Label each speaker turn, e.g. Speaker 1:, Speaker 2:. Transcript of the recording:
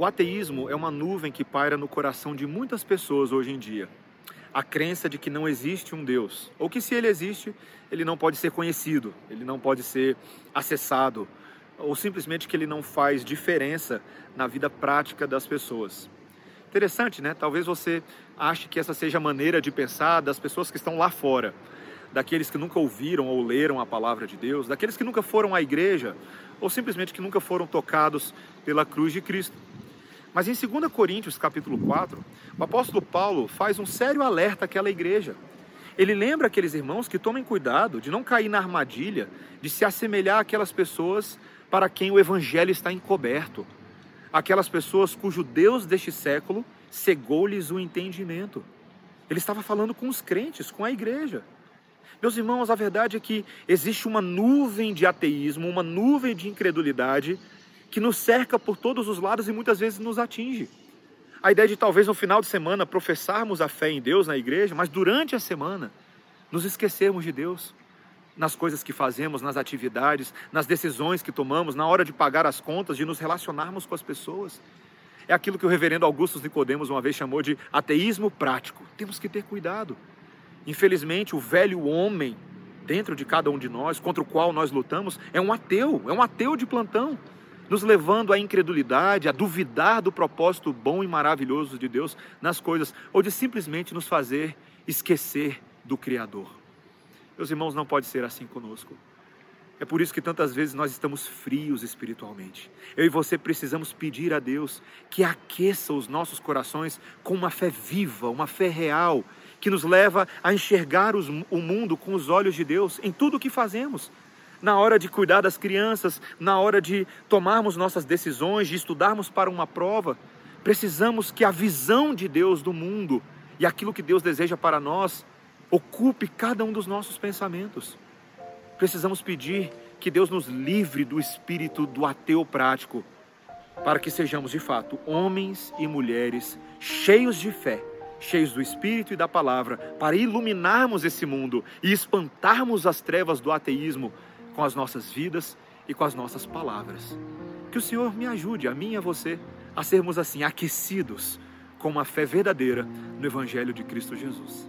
Speaker 1: O ateísmo é uma nuvem que paira no coração de muitas pessoas hoje em dia. A crença de que não existe um Deus, ou que se ele existe, ele não pode ser conhecido, ele não pode ser acessado, ou simplesmente que ele não faz diferença na vida prática das pessoas. Interessante, né? Talvez você ache que essa seja a maneira de pensar das pessoas que estão lá fora, daqueles que nunca ouviram ou leram a palavra de Deus, daqueles que nunca foram à igreja, ou simplesmente que nunca foram tocados pela cruz de Cristo. Mas em 2 Coríntios, capítulo 4, o apóstolo Paulo faz um sério alerta àquela igreja. Ele lembra aqueles irmãos que tomem cuidado de não cair na armadilha de se assemelhar àquelas pessoas para quem o evangelho está encoberto aquelas pessoas cujo Deus deste século cegou-lhes o entendimento. Ele estava falando com os crentes, com a igreja. Meus irmãos, a verdade é que existe uma nuvem de ateísmo, uma nuvem de incredulidade que nos cerca por todos os lados e muitas vezes nos atinge. A ideia de talvez no final de semana professarmos a fé em Deus na igreja, mas durante a semana nos esquecermos de Deus, nas coisas que fazemos, nas atividades, nas decisões que tomamos, na hora de pagar as contas, de nos relacionarmos com as pessoas. É aquilo que o reverendo Augusto Nicodemos uma vez chamou de ateísmo prático. Temos que ter cuidado. Infelizmente, o velho homem dentro de cada um de nós, contra o qual nós lutamos, é um ateu, é um ateu de plantão, nos levando à incredulidade, a duvidar do propósito bom e maravilhoso de Deus nas coisas, ou de simplesmente nos fazer esquecer do Criador. Meus irmãos, não pode ser assim conosco. É por isso que tantas vezes nós estamos frios espiritualmente. Eu e você precisamos pedir a Deus que aqueça os nossos corações com uma fé viva, uma fé real, que nos leva a enxergar os, o mundo com os olhos de Deus em tudo o que fazemos. Na hora de cuidar das crianças, na hora de tomarmos nossas decisões, de estudarmos para uma prova, precisamos que a visão de Deus do mundo e aquilo que Deus deseja para nós ocupe cada um dos nossos pensamentos. Precisamos pedir que Deus nos livre do espírito do ateu prático, para que sejamos de fato homens e mulheres cheios de fé, cheios do espírito e da palavra, para iluminarmos esse mundo e espantarmos as trevas do ateísmo com as nossas vidas e com as nossas palavras. Que o Senhor me ajude, a mim e a você, a sermos assim aquecidos com uma fé verdadeira no Evangelho de Cristo Jesus.